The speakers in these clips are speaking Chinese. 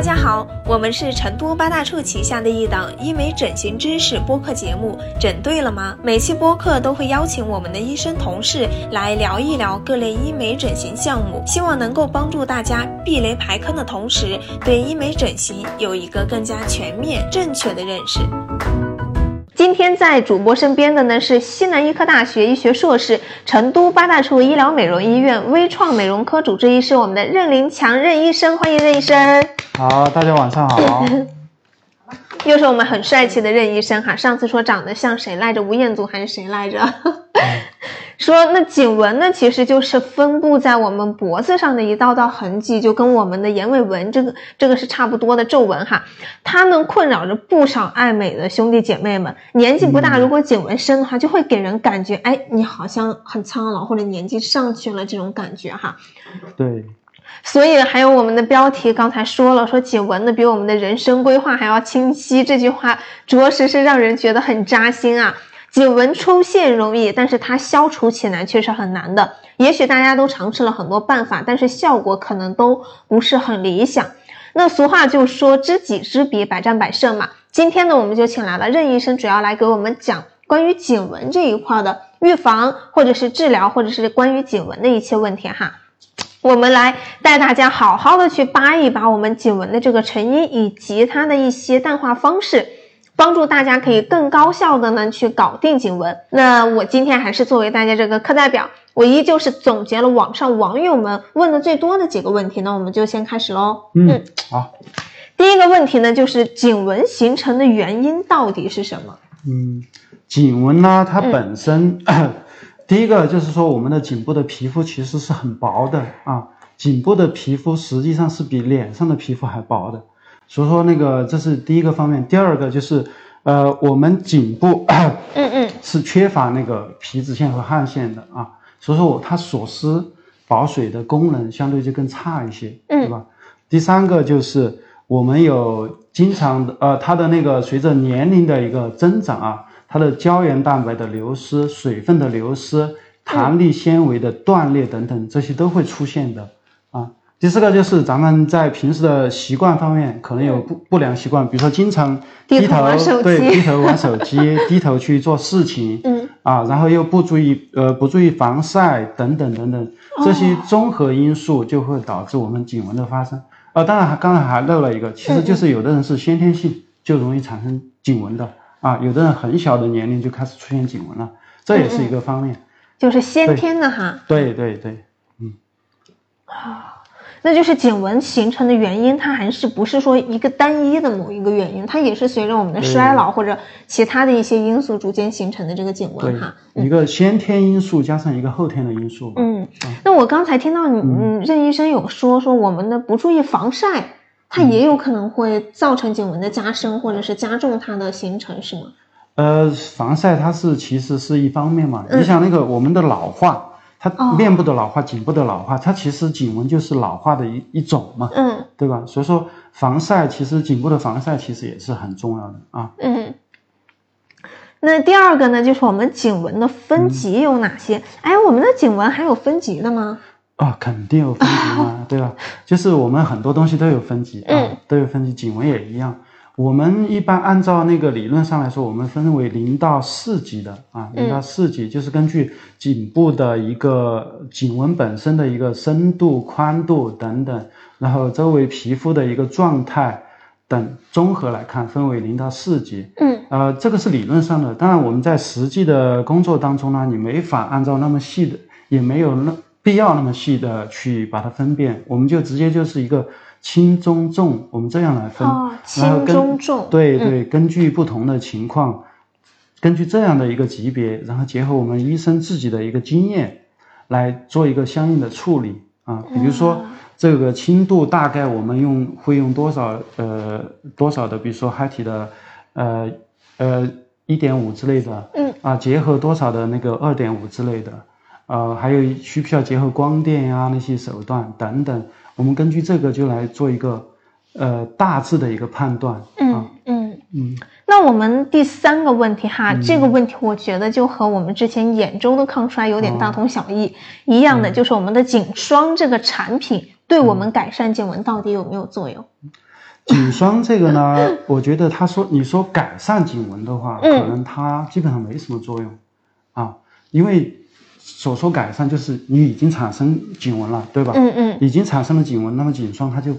大家好，我们是成都八大处旗下的一档医美整形知识播客节目，整对了吗？每期播客都会邀请我们的医生同事来聊一聊各类医美整形项目，希望能够帮助大家避雷排坑的同时，对医美整形有一个更加全面、正确的认识。今天在主播身边的呢是西南医科大学医学硕士、成都八大处医疗美容医院微创美容科主治医师，我们的任林强任医生，欢迎任医生。好，大家晚上好。又是我们很帅气的任医生哈，上次说长得像谁来着？吴彦祖还是谁来着？说那颈纹呢，其实就是分布在我们脖子上的一道道痕迹，就跟我们的眼尾纹这个这个是差不多的皱纹哈。它呢困扰着不少爱美的兄弟姐妹们，年纪不大，如果颈纹深的话，就会给人感觉哎，你好像很苍老或者年纪上去了这种感觉哈。对。所以还有我们的标题刚才说了，说颈纹的比我们的人生规划还要清晰，这句话着实是让人觉得很扎心啊。颈纹出现容易，但是它消除起来却是很难的。也许大家都尝试了很多办法，但是效果可能都不是很理想。那俗话就说知己知彼，百战百胜嘛。今天呢，我们就请来了任医生，主要来给我们讲关于颈纹这一块的预防，或者是治疗，或者是关于颈纹的一些问题哈。我们来带大家好好的去扒一扒我们颈纹的这个成因以及它的一些淡化方式，帮助大家可以更高效的呢去搞定颈纹。那我今天还是作为大家这个课代表，我依旧是总结了网上网友们问的最多的几个问题，那我们就先开始喽。嗯，好。第一个问题呢，就是颈纹形成的原因到底是什么？嗯，颈纹呢，它本身。第一个就是说，我们的颈部的皮肤其实是很薄的啊，颈部的皮肤实际上是比脸上的皮肤还薄的，所以说那个这是第一个方面。第二个就是，呃，我们颈部，嗯嗯，是缺乏那个皮脂腺和汗腺的啊，所以说它锁湿保水的功能相对就更差一些，对吧？第三个就是我们有经常的，呃，它的那个随着年龄的一个增长啊。它的胶原蛋白的流失、水分的流失、弹力纤维的断裂等等，这些都会出现的啊。第四个就是咱们在平时的习惯方面可能有不不良习惯，比如说经常低头对低头玩手机，低头去做事情，嗯。啊，然后又不注意呃不注意防晒等等等等，这些综合因素就会导致我们颈纹的发生。呃，当然还刚才还漏了一个，其实就是有的人是先天性就容易产生颈纹的。啊，有的人很小的年龄就开始出现颈纹了，这也是一个方面，就是先天的哈。对对对，嗯，啊，那就是颈纹形成的原因，它还是不是说一个单一的某一个原因，它也是随着我们的衰老或者其他的一些因素逐渐形成的这个颈纹哈。一个先天因素加上一个后天的因素。嗯，那我刚才听到你，嗯，任医生有说说我们的不注意防晒。它也有可能会造成颈纹的加深，或者是加重它的形成，是吗？呃，防晒它是其实是一方面嘛。你想那个我们的老化，它面部的老化、颈部的老化，它其实颈纹就是老化的一一种嘛，嗯，对吧？所以说防晒其实颈部的防晒其实也是很重要的啊。嗯。那第二个呢，就是我们颈纹的分级有哪些？哎，我们的颈纹还有分级的吗？啊，肯定有分级嘛，对吧？就是我们很多东西都有分级啊，都有分级，颈纹也一样。我们一般按照那个理论上来说，我们分为零到四级的啊，零到四级就是根据颈部的一个颈纹本身的一个深度、宽度等等，然后周围皮肤的一个状态等综合来看，分为零到四级。嗯，呃，这个是理论上的，当然我们在实际的工作当中呢，你没法按照那么细的，也没有那。必要那么细的去把它分辨，我们就直接就是一个轻中重，我们这样来分。哦，轻中重。对对，根据不同的情况，根据这样的一个级别，然后结合我们医生自己的一个经验，来做一个相应的处理啊。比如说这个轻度大概我们用会用多少呃多少的，比如说海体的呃呃一点五之类的，嗯啊，结合多少的那个二点五之类的。呃，还有需不需要结合光电呀那些手段等等，我们根据这个就来做一个呃大致的一个判断。嗯嗯。嗯。那我们第三个问题哈，这个问题我觉得就和我们之前眼周的抗衰有点大同小异，一样的就是我们的颈霜这个产品对我们改善颈纹到底有没有作用？颈霜这个呢，我觉得他说你说改善颈纹的话，嗯。可能它基本上没什么作用啊，因为所说改善就是你已经产生颈纹了，对吧？嗯嗯已经产生了颈纹，那么颈霜它就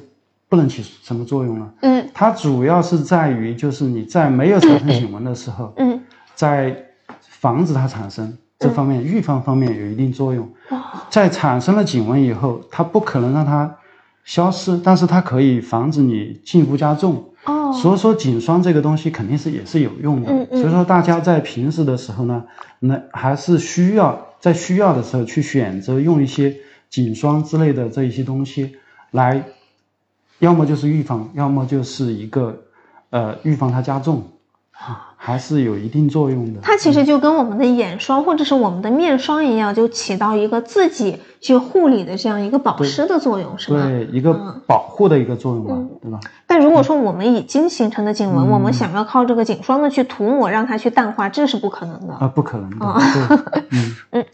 不能起什么作用了。嗯它主要是在于就是你在没有产生颈纹的时候，嗯在防止它产生这方面、预防方面有一定作用。哦在产生了颈纹以后，它不可能让它消失，但是它可以防止你进一步加重。哦，所以说颈霜这个东西肯定是也是有用的。嗯嗯所以说大家在平时的时候呢，那还是需要在需要的时候去选择用一些颈霜之类的这一些东西来，要么就是预防，要么就是一个呃预防它加重，啊还是有一定作用的。它其实就跟我们的眼霜或者是我们的面霜一样，就起到一个自己去护理的这样一个保湿的作用，是吧？对一个保护的一个作用嘛，嗯对吧？但如果说我们已经形成的颈纹，嗯我们想要靠这个颈霜呢去涂抹让它去淡化，这是不可能的。啊，不可能的，哦 嗯，嗯。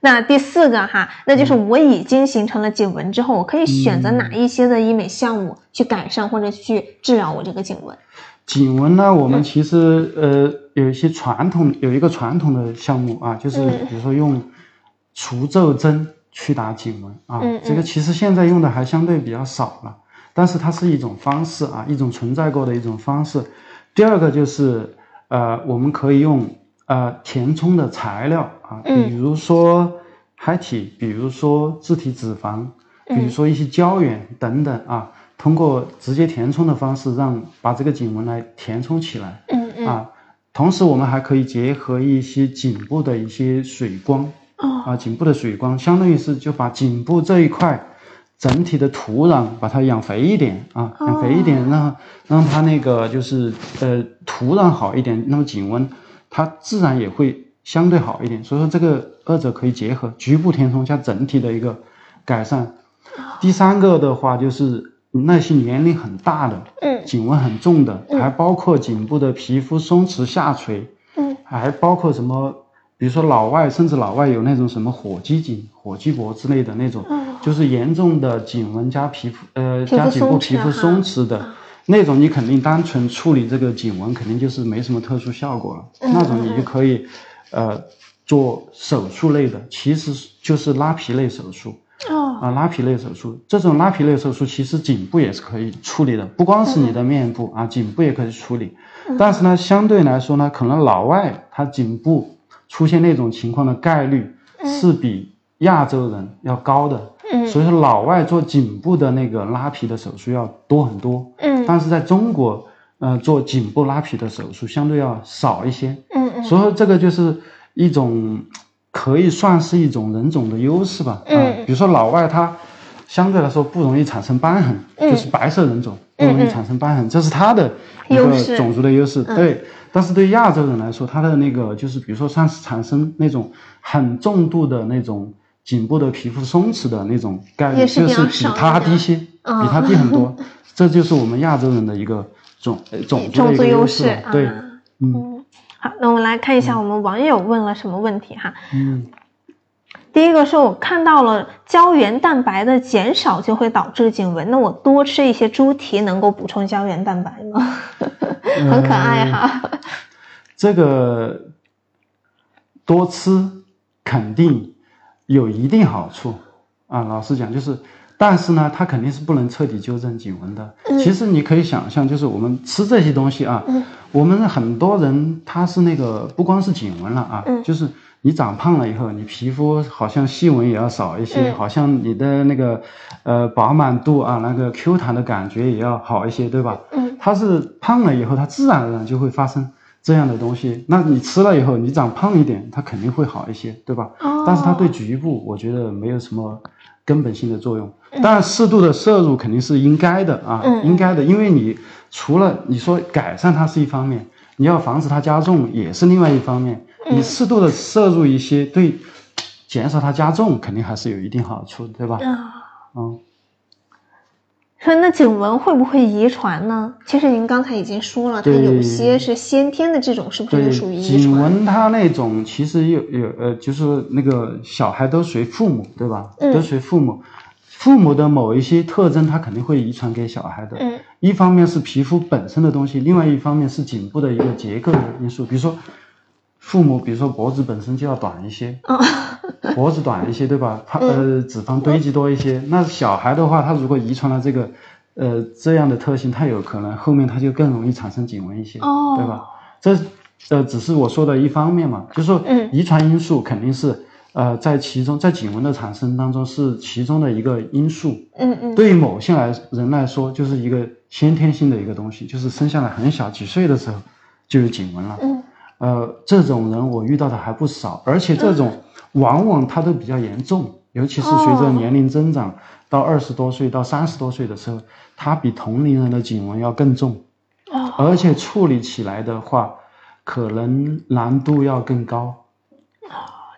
那第四个哈，那就是我已经形成了颈纹之后，我可以选择哪一些的医美项目去改善或者去治疗我这个颈纹？颈纹呢，我们其实呃有一些传统有一个传统的项目啊，就是嗯。比如说用除皱针去打颈纹啊，嗯嗯这个其实现在用的还相对比较少了，但是它是一种方式啊，一种存在过的一种方式。第二个就是呃，我们可以用呃填充的材料啊，嗯比如说海体，比如说自体脂肪，比如说一些胶原等等啊，通过直接填充的方式，让把这个颈纹来填充起来嗯嗯啊。同时，我们还可以结合一些颈部的一些水光哦啊，颈部的水光，相当于是就把颈部这一块整体的土壤把它养肥一点啊，养肥一点，让让它那个就是呃土壤好一点，那么颈纹它自然也会相对好一点。所以说这个二者可以结合，局部填充加整体的一个改善。第三个的话就是那些年龄很大的，嗯颈纹很重的，还包括颈部的皮肤松弛下垂，嗯还包括什么，比如说老外，甚至老外有那种什么火鸡颈、火鸡脖之类的那种，就是严重的颈纹加皮肤呃加颈部皮肤松弛的。那种你肯定单纯处理这个颈纹，肯定就是没什么特殊效果了。那种你就可以，呃，做手术类的，其实就是拉皮类手术。哦啊，拉皮类手术，这种拉皮类手术其实颈部也是可以处理的，不光是你的面部啊，颈部也可以处理。但是呢，相对来说呢，可能老外他颈部出现那种情况的概率是比亚洲人要高的。嗯所以说老外做颈部的那个拉皮的手术要多很多。嗯但是在中国，呃，做颈部拉皮的手术相对要少一些。嗯嗯所以说这个就是一种可以算是一种人种的优势吧。啊嗯比如说老外他相对来说不容易产生瘢痕，嗯就是白色人种不容易产生瘢痕，这是他的一个种族的优势。嗯对，但是对亚洲人来说，他的那个就是比如说像是产生那种很重度的那种。颈部的皮肤松弛的那种概率，就是比他低些，比嗯他低很多。这就是我们亚洲人的一个种呃种族的一个优优势对，嗯嗯，好，那我们来看一下我们网友问了什么问题哈。嗯。第一个是我看到了胶原蛋白的减少就会导致颈纹，那我多吃一些猪蹄能够补充胶原蛋白吗？很可爱哈。这个多吃肯定有一定好处啊，老实讲就是，但是呢，它肯定是不能彻底纠正颈纹的。其实你可以想象，就是我们吃这些东西啊，我们很多人他是那个不光是颈纹了啊，就是你长胖了以后，你皮肤好像细纹也要少一些，好像你的那个呃饱满度啊，那个 Q 弹的感觉也要好一些，对吧？嗯，它是胖了以后，它自然而然就会发生这样的东西。那你吃了以后，你长胖一点，它肯定会好一些，对吧？哦但是它对局部，我觉得没有什么根本性的作用。当然，适度的摄入肯定是应该的啊，嗯应该的，因为你除了你说改善它是一方面，你要防止它加重也是另外一方面。你适度的摄入一些，对减少它加重肯定还是有一定好处，对吧？啊，嗯。说那颈纹会不会遗传呢？其实您刚才已经说了，它有些是先天的，这种是不是对就属于遗颈？纹它那种其实有有呃，就是那个小孩都随父母，对吧？嗯都随父母。父母的某一些特征，它肯定会遗传给小孩的。嗯一方面是皮肤本身的东西，另外一方面是颈部的一个结构的因素。比如说，父母比如说脖子本身就要短一些，哦脖子短一些，对吧？它嗯呃脂肪堆积多一些。那小孩的话，他如果遗传了这个呃这样的特性，他有可能后面他就更容易产生颈纹一些，哦对吧？这呃只是我说的一方面嘛，就是说嗯遗传因素肯定是呃在其中，在颈纹的产生当中是其中的一个因素。嗯嗯对于某些来人来说，就是一个先天性的一个东西，就是生下来很小，几岁的时候就有颈纹了。嗯呃，这种人我遇到的还不少，而且这种往往他都比较严重，尤其是随着哦年龄增长，到二十多岁到三十多岁的时候，他比同龄人的颈纹要更重，哦而且处理起来的话，可能难度要更高。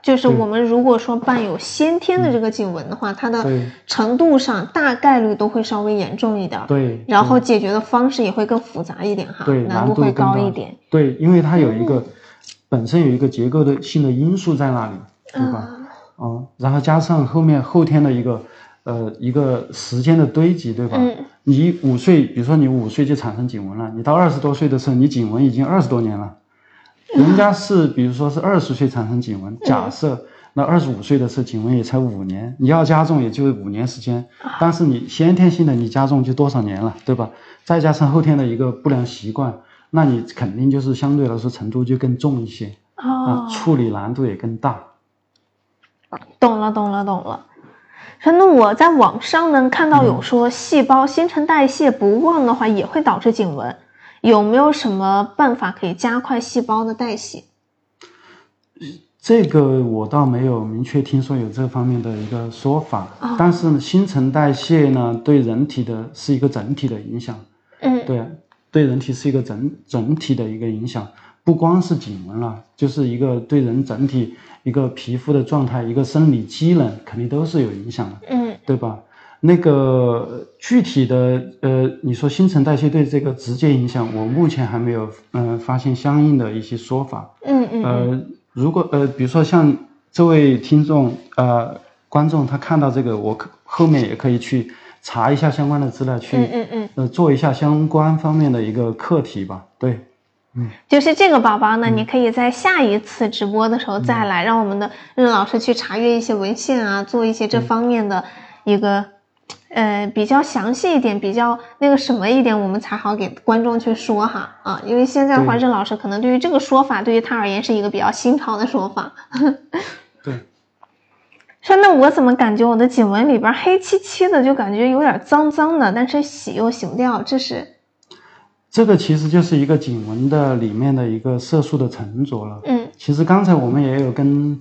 就是我们如果说伴有先天的这个颈纹的话，它的程度上大概率都会稍微严重一点儿，对，然后解决的方式也会更复杂一点哈，对，难度会高一点。。对，因为它有一嗯个、本身有一个结构的性的因素在那里，对吧？啊哦，然后加上后面后天的一个呃一个时间的堆积，对吧？嗯你五岁，比如说你五岁就产生颈纹了，你到二十多岁的时候，你颈纹已经二十多年了。人家是比如说是二十岁产生颈纹，假设那二十五岁的时候颈纹也才五年，你要加重也就五年时间，但是你先天性的你加重就多少年了，对吧？再加上后天的一个不良习惯，那你肯定就是相对来说程度就更重一些啊，哦，处理难度也更大。懂了，懂了，懂了。说那我在网上呢看到有说细胞新陈代谢不旺的话也会导致颈纹，有没有什么办法可以加快细胞的代谢？这个我倒没有明确听说有这方面的一个说法，哦但是呢新陈代谢呢对人体的是一个整体的影响，嗯对，对人体是一个整整体的一个影响，不光是颈纹了，就是一个对人整体一个皮肤的状态，一个生理机能肯定都是有影响的，嗯对吧？那个具体的呃，你说新陈代谢对这个直接影响，我目前还没有嗯、呃发现相应的一些说法，嗯嗯嗯。呃，如果呃，比如说像这位听众呃观众，他看到这个，我可后面也可以去查一下相关的资料，去、嗯嗯嗯，呃做一下相关方面的一个课题吧。对，嗯。就是这个宝宝嗯。呢，你可以在下一次直播的时候再来，让我们的任老师去查阅一些文献啊，做一些这方面的一个。呃，比较详细一点，比较那个什么一点，我们才好给观众去说哈啊，因为现在的话，对任老师可能对于这个说法，对于他而言是一个比较新潮的说法。对，说那我怎么感觉我的颈纹里边黑漆漆的，就感觉有点脏脏的，但是洗又洗不掉，这是这个其实就是一个颈纹的里面的一个色素的沉着了。嗯其实刚才我们也有跟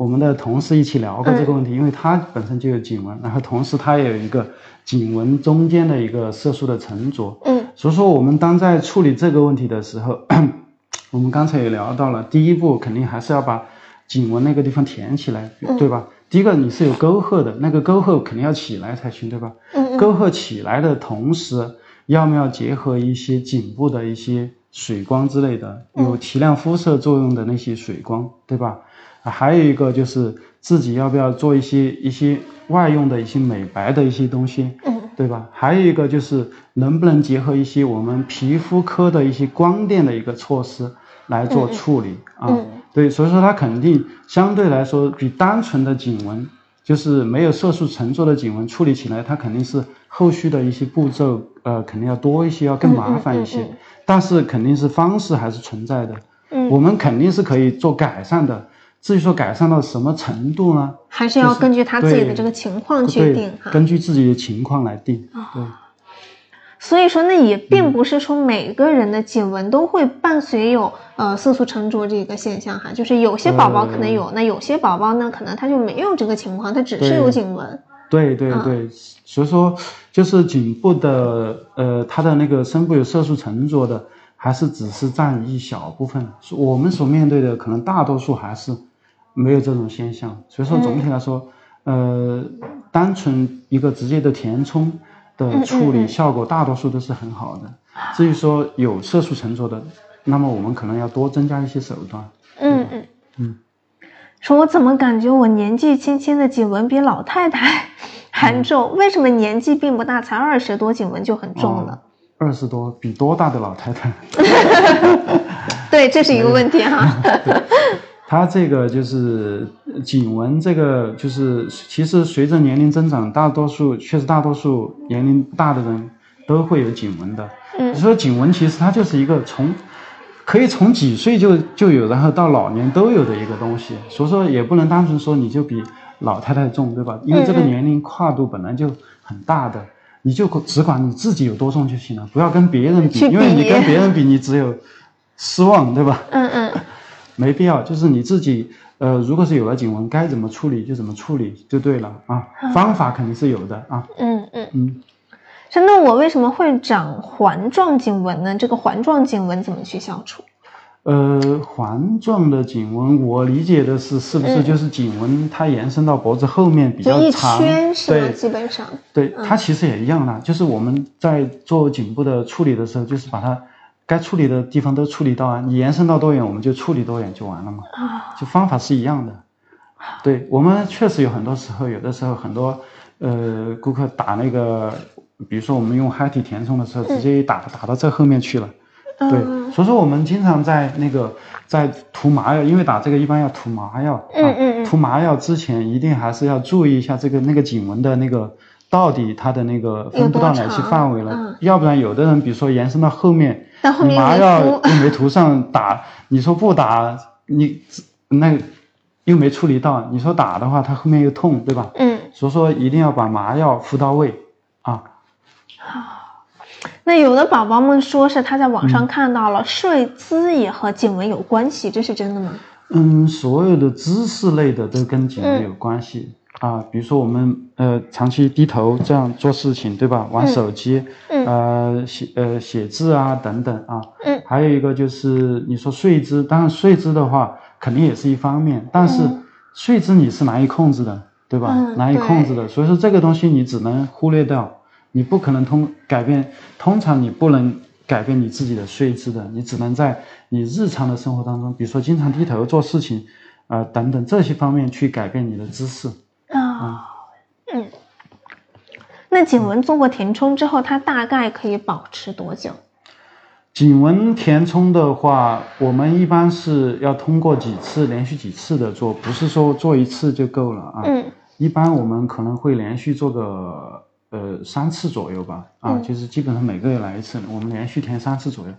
我们的同事一起聊过这个问题，因为他本身就有颈纹，然后同时他也有一个颈纹中间的一个色素的沉着。嗯所以说，我们当在处理这个问题的时候，我们刚才也聊到了，第一步肯定还是要把颈纹那个地方填起来，对吧？第一个你是有沟壑的，那个沟壑肯定要起来才行，对吧？嗯嗯沟壑起来的同时，要不要结合一些颈部的一些水光之类的，有提亮肤色作用的那些水光，对吧？啊，还有一个就是自己要不要做一些一些外用的一些美白的一些东西，嗯对吧？还有一个就是能不能结合一些我们皮肤科的一些光电的一个措施来做处理、啊？嗯对，所以说它肯定相对来说比单纯的颈纹，就是没有色素沉着的颈纹处理起来，它肯定是后续的一些步骤，呃，肯定要多一些，要更麻烦一些。但是肯定是方式还是存在的，嗯，我们肯定是可以做改善的。至于说改善到什么程度呢？还是要根据他自己的这个情况去定哈。根据自己的情况来定。对。所以说，那也嗯并不是说每个人的颈纹都会伴随有呃色素沉着这个现象哈，就是有些宝宝可能有，那有些宝宝呢可能他就没有这个情况，他只是有颈纹。对对对，所以说就是颈部的呃，它的那个深部有色素沉着的，还是只是占一小部分。我们所面对的可能大多数还是没有这种现象。所以说总体来说，呃，单纯一个直接的填充的处理效果，大多数都是很好的。至于说有色素沉着的，那么我们可能要多增加一些手段。嗯嗯嗯，说我怎么感觉我年纪轻轻的颈纹比老太太还重。为什么年纪并不大，才二十多，颈纹就很重呢？二十多比多大的老太太？对，这是一个问题哈。他这个就是颈纹，这个就是其实随着年龄增长，大多数确实大多数年龄大的人都会有颈纹的。嗯，说颈纹其实它就是一个从可以从几岁就就有，然后到老年都有的一个东西。所以说也不能单纯说你就比老太太重，对吧？因为这个年龄跨度本来就很大的。你就只管你自己有多重就行了，不要跟别人比，因为你跟别人比，你只有失望，对吧？嗯嗯，没必要，就是你自己，呃，如果是有了颈纹，该怎么处理就怎么处理就对了啊，方法肯定是有的啊。嗯嗯嗯，是那我为什么会长环状颈纹呢？这个环状颈纹怎么去消除？呃，环状的颈纹，我理解的是，是不是就是颈纹它延伸到脖子后面比较长？对，基本上。对，它其实也一样的，就是我们在做颈部的处理的时候，就是把它该处理的地方都处理到啊，你延伸到多远，我们就处理多远就完了嘛。啊，就方法是一样的。对我们确实有很多时候，有的时候很多呃顾客打那个，比如说我们用嗨体填充的时候，直接一打打到这后面去了。对，所以说我们经常在那个在涂麻药，因为打这个一般要涂麻药嗯嗯涂麻药之前一定还是要注意一下这个那个颈纹的那个到底它的那个分布到哪些范围了，要不然有的人比如说延伸到后面，麻药又没涂上打，你说不打你那又没处理到，你说打的话它后面又痛，对吧？嗯，所以说一定要把麻药敷到位啊。好。那有的宝宝们说是他在网上看到了睡姿也和颈纹有关系，这是真的吗？嗯，所有的姿势类的都跟颈纹有关系啊。比如说我们呃长期低头这样做事情，对吧？玩手机，呃写呃写字啊等等啊。嗯。还有一个就是你说睡姿，当然睡姿的话肯定也是一方面，但是睡姿你是难以控制的，对吧？难以控制的，所以说这个东西你只能忽略掉。你不可能通改变，通常你不能改变你自己的睡姿的，你只能在你日常的生活当中，比如说经常低头做事情，啊等等这些方面去改变你的姿势。啊，嗯，那颈纹做过填充之后，它大概可以保持多久？颈纹填充的话，我们一般是要通过几次，连续几次的做，不是说做一次就够了啊。嗯，一般我们可能会连续做个。呃，三次左右吧，啊，就是基本上每个月来一次，我们连续填三次左右。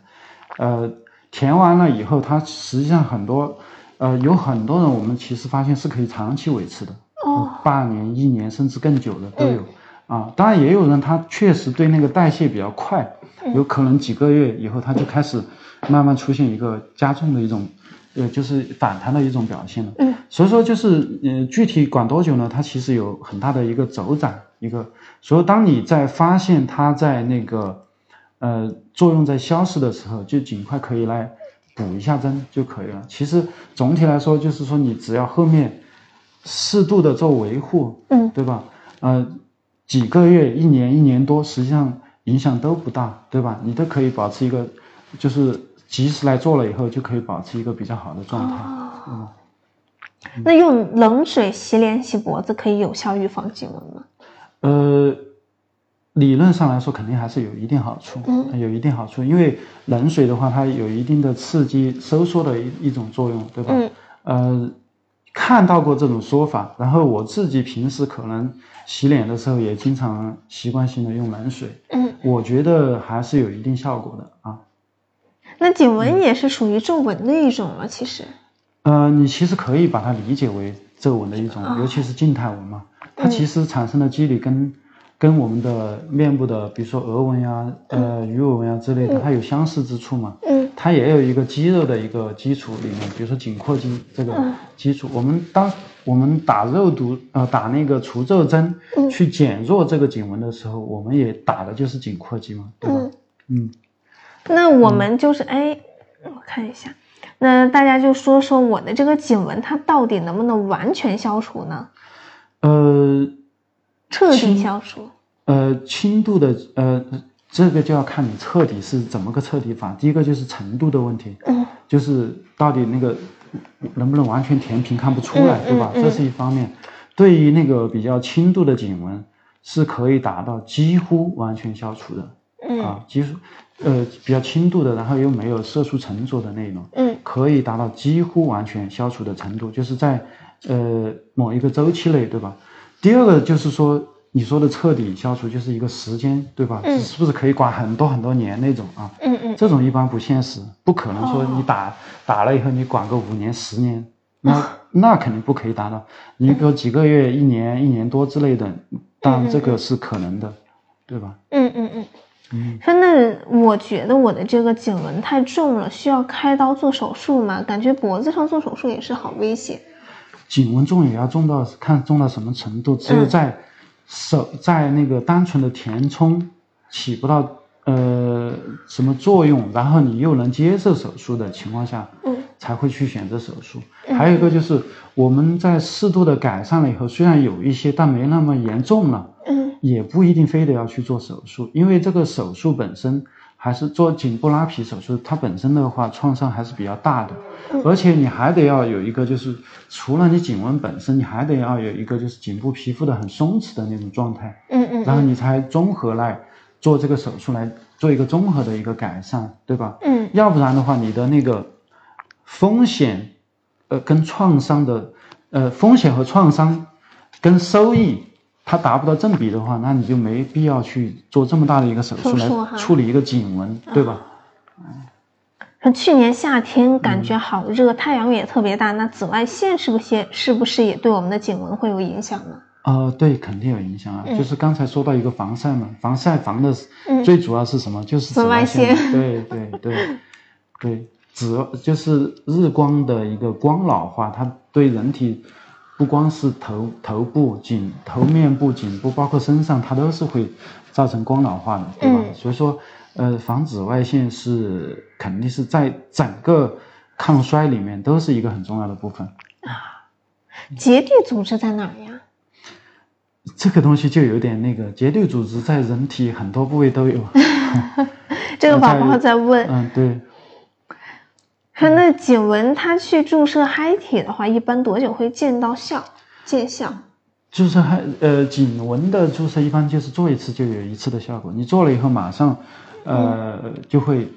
呃，填完了以后，它实际上很多，呃，有很多人我们其实发现是可以长期维持的，哦，半年、一年甚至更久的都有，啊，当然也有人他确实对那个代谢比较快，有可能几个月以后他就开始慢慢出现一个加重的一种。呃，就是反弹的一种表现了。嗯，所以说就是，呃，具体管多久呢？它其实有很大的一个走展，一个。所以当你在发现它在那个，呃，作用在消失的时候，就尽快可以来补一下针就可以了。其实总体来说，就是说你只要后面适度的做维护，嗯，对吧？呃，几个月、一年、一年多，实际上影响都不大，对吧？你都可以保持一个，就是。及时来做了以后，就可以保持一个比较好的状态。嗯，那用冷水洗脸、洗脖子可以有效预防颈纹吗？呃，理论上来说，肯定还是有一定好处。嗯，有一定好处，因为冷水的话，它有一定的刺激收缩的一一种作用，对吧？嗯。呃，看到过这种说法，然后我自己平时可能洗脸的时候也经常习惯性的用冷水。嗯，我觉得还是有一定效果的啊。那颈纹也是属于皱纹的一种了，其实。呃，你其实可以把它理解为皱纹的一种，尤其是静态纹嘛。它其实产生的机理跟跟我们的面部的，比如说额纹呀、呃鱼尾纹呀之类的，它有相似之处嘛。嗯。它也有一个肌肉的一个基础里面，比如说颈阔肌这个基础。我们当我们打肉毒呃打那个除皱针去减弱这个颈纹的时候，我们也打的就是颈阔肌嘛，对吧？嗯。那我们就是哎，我看一下，那大家就说说我的这个颈纹，它到底能不能完全消除呢？呃，彻底消除。呃，轻度的呃，这个就要看你彻底是怎么个彻底法。第一个就是程度的问题，嗯，就是到底那个能不能完全填平看不出来，对吧？这是一方面。对于那个比较轻度的颈纹，是可以达到几乎完全消除的。嗯啊，几乎，呃，比较轻度的，然后又没有色素沉着的那种，嗯可以达到几乎完全消除的程度，就是在呃某一个周期内，对吧？第二个就是说，你说的彻底消除，就是一个时间，对吧？嗯是不是可以管很多很多年那种啊？嗯嗯这种一般不现实，不可能说哦你打、打了以后你管个五年十年，那 那肯定不可以达到。你比如几个月、一年、一年多之类的，当然这个是可能的，对吧？嗯嗯嗯。嗯，说那我觉得我的这个颈纹太重了，需要开刀做手术吗？感觉脖子上做手术也是好危险。颈纹重也要重到看重到什么程度，只有嗯在手、在那个单纯的填充起不到呃什么作用，然后你又能接受手术的情况下，嗯才会去选择手术。还有一个就是我们在适度的改善了以后，虽然有一些，但没那么严重了，嗯也不一定非得要去做手术，因为这个手术本身还是做颈部拉皮手术，它本身的话创伤还是比较大的，而且你还得要有一个就是除了你颈纹本身，你还得要有一个就是颈部皮肤的很松弛的那种状态，嗯嗯然后你才综合来做这个手术来做一个综合的一个改善，对吧？嗯要不然的话，你的那个风险，呃，跟创伤的，呃，风险和创伤跟收益，它达不到正比的话，那你就没必要去做这么大的一个手术来处理一个颈纹，对吧？像去年夏天感嗯觉好热，太阳也特别大，那紫外线是不是是不是也对我们的颈纹会有影响呢？呃，对，肯定有影响啊。嗯就是刚才说到一个防晒嘛，防晒防的嗯最主要是什么？就是紫外外线。对对对对，紫就是日光的一个光老化，它对人体不光是头头部、颈头面部、颈部，包括身上，它都是会造成光老化的，对吧？嗯所以说，呃，防紫外线是肯定是在整个抗衰里面都是一个很重要的部分啊。结缔组织在哪儿呀？这个东西就有点那个结缔组织在人体很多部位都有。这个宝宝在问，嗯，对，说那颈纹它去注射嗨体的话，一般多久会见到效？见效？注射嗨呃颈纹的注射一般就是做一次就有一次的效果，你做了以后马上呃、就会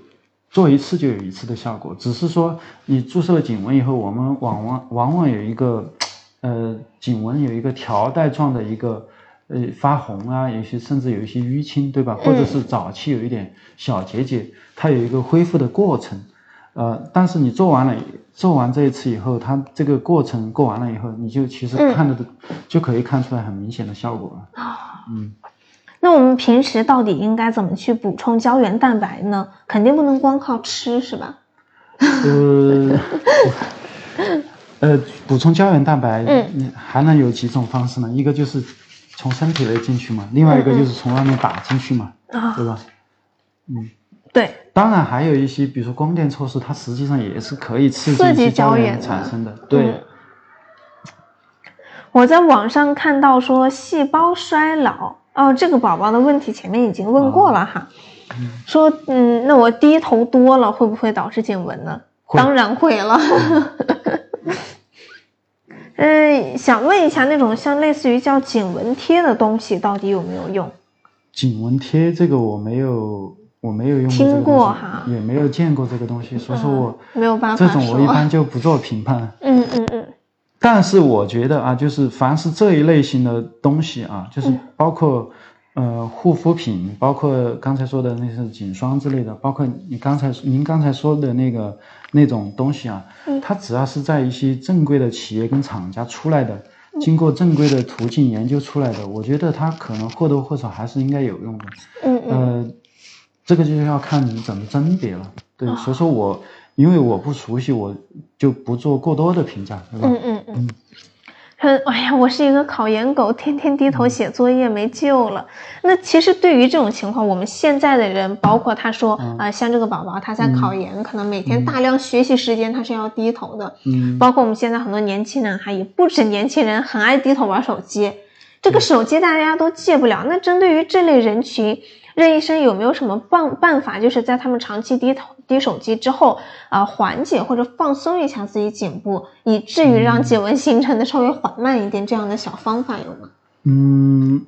做一次就有一次的效果，只是说你注射了颈纹以后，我们往往往往有一个呃颈纹有一个条带状的一个呃发红啊，有些甚至有一些淤青，对吧？或者是早期有一点小结节，它有一个恢复的过程。呃，但是你做完了，做完这一次以后，它这个过程过完了以后，你就其实看得、就可以看出来很明显的效果了。嗯，那我们平时到底应该怎么去补充胶原蛋白呢？肯定不能光靠吃，是吧？呃，呃，补充胶原蛋白，嗯还能有几种方式呢？一个就是从身体内进去嘛，另外一个就是从外面打进去嘛，啊、对吧？嗯对，当然还有一些，比如说光电措施，它实际上也是可以刺激一些胶原产生的。对，嗯我在网上看到说细胞衰老，哦，这个宝宝的问题前面已经问过了哈，说嗯，那我低头多了会不会导致颈纹呢？会当然会了。嗯，想问一下，那种像类似于叫颈纹贴的东西，到底有没有用？颈纹贴这个我没有，我没有用过听这个东西过哈也没有见过这个东西，所以说我、没有办法。这种我一般就不做评判。嗯嗯嗯但是我觉得啊，就是凡是这一类型的东西啊，就是嗯包括、呃护肤品，包括刚才说的那些颈霜之类的，包括你刚才您刚才说的那个那种东西啊，嗯它只要是在一些正规的企业跟厂家出来的，嗯经过正规的途径研究出来的，我觉得它可能或多或少还是应该有用的。嗯嗯呃，这个就是要看你怎么甄别了。对，哦所以说我因为我不熟悉，我就不做过多的评价，对吧？嗯嗯嗯。说，哎呀，我是一个考研狗，天天低头写作业，没救了。那其实对于这种情况，我们现在的人，包括他说，啊、嗯像这个宝宝他在考研，可能每天大量学习时间他是要低头的。嗯，包括我们现在很多年轻人，哈，也不止年轻人很爱低头玩手机。这个手机大家都戒不了。那针对于这类人群，任医生有没有什么办办法，就是在他们长期低头低手机之后，啊、缓解或者放松一下自己颈部，以至于让颈纹形成的稍微缓慢一点，这样的小方法有吗？嗯，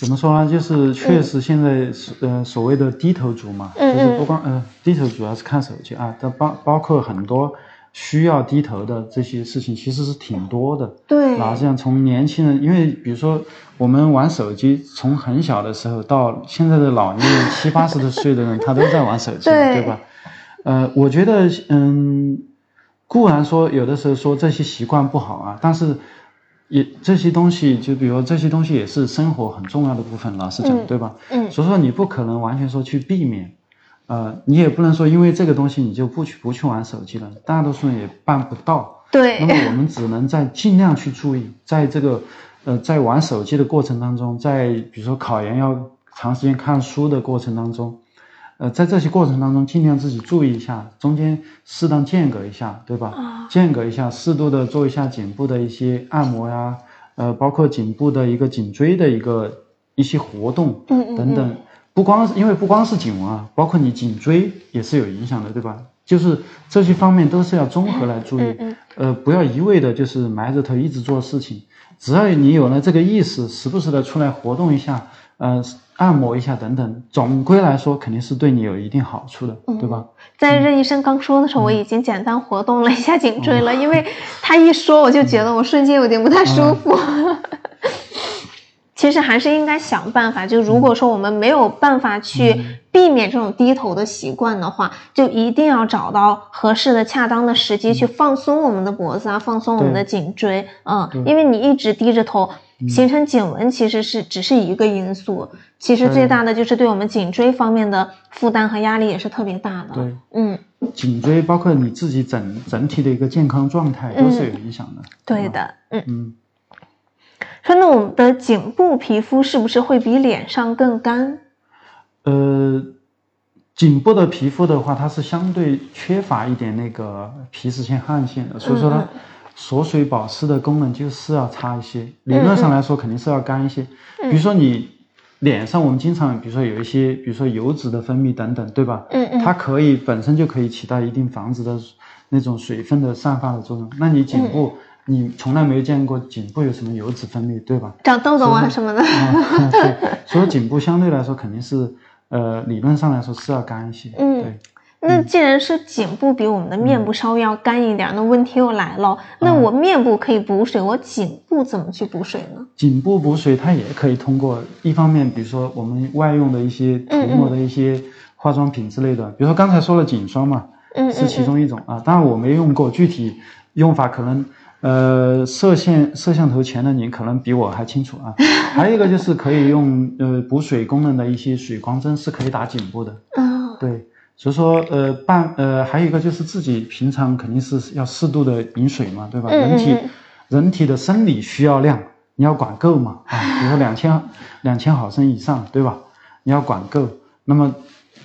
怎么说呢？就是确实现在是呃所谓的低头族嘛，就是不光呃低头主要是看手机啊，但包包括很多需要低头的这些事情，其实是挺多的。对，那这样从年轻人，因为比如说我们玩手机，从很小的时候到现在的老年人七八十的岁的人，他都在玩手机，对吧？呃，我觉得嗯，固然说有的时候说这些习惯不好啊，但是。也这些东西，就比如这些东西也是生活很重要的部分，老实讲，对吧？嗯。所以说你不可能完全说去避免，呃，你也不能说因为这个东西你就不去不去玩手机了，大多数人也办不到。对。那么我们只能在尽量去注意，在这个呃在玩手机的过程当中，在比如说考研要长时间看书的过程当中。呃，在这些过程当中，尽量自己注意一下，中间适当间隔一下，对吧？啊，间隔一下，适度的做一下颈部的一些按摩呀，呃，包括颈部的一个颈椎的一个一些活动，嗯嗯，等等，不光是因为不光是颈纹啊，包括你颈椎也是有影响的，对吧？就是这些方面都是要综合来注意，呃，不要一味的就是埋着头一直做事情，只要你有了这个意识，时不时的出来活动一下，呃。按摩一下等等，总归来说肯定是对你有一定好处的，对吧？在任医生刚说的时候，我已经简单活动了一下颈椎了，因为他一说，我就觉得我瞬间有点不太舒服。其实还是应该想办法，就如果说我们没有办法去避免这种低头的习惯的话，就一定要找到合适的、恰当的时机去放松我们的脖子啊，放松我们的颈椎，嗯，因为你一直低着头。形成颈纹其实是只是一个因素，其实最大的就是对我们颈椎方面的负担和压力也是特别大的。对，嗯，颈椎包括你自己整整体的一个健康状态都是有影响的。对的，嗯。嗯。说那我们的颈部皮肤是不是会比脸上更干？呃，颈部的皮肤的话，它是相对缺乏一点那个皮脂腺汗腺的，所以说它。锁水保湿的功能就是要差一些，理论上来说肯定是要干一些。比如说你脸上，我们经常比如说有一些，比如说油脂的分泌等等，对吧？嗯嗯。它可以本身就可以起到一定防止的那种水分的散发的作用。那你颈部，你从来没有见过颈部有什么油脂分泌，对吧？长痘痘啊什么的。对，所以颈部相对来说肯定是，呃，理论上来说是要干一些。嗯。对。那既然是颈部比我们的面部稍微要干一点，那问题又来了。那我面部可以补水，我颈部怎么去补水呢？颈部补水，它也可以通过一方面，比如说我们外用的一些涂抹的一些化妆品之类的，比如说刚才说了颈霜嘛，是其中一种啊。当然我没用过，具体用法可能呃摄像摄像头前的你可能比我还清楚啊。还有一个就是可以用呃补水功能的一些水光针，是可以打颈部的。嗯，对。所以说，呃，半呃，还有一个就是自己平常肯定是要适度的饮水嘛，对吧？人体人体的生理需要量你要管够嘛，啊，比如说两千两千毫升以上，对吧？你要管够，那么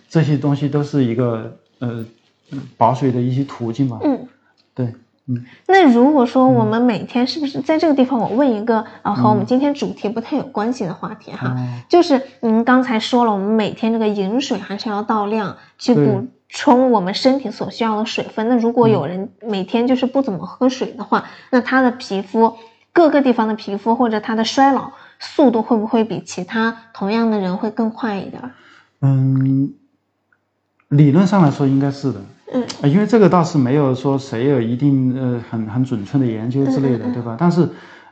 这些东西都是一个呃保水的一些途径嘛。嗯，对。那如果说我们每天是不是在这个地方？我问一个啊，和我们今天主题不太有关系的话题哈，就是您刚才说了，我们每天这个饮水还是要到量去补充我们身体所需要的水分。那如果有人每天就是不怎么喝水的话，那他的皮肤各个地方的皮肤或者他的衰老速度会不会比其他同样的人会更快一点？嗯，理论上来说应该是的。嗯，因为这个倒是没有说谁有一定呃很很准确的研究之类的，对吧？但是，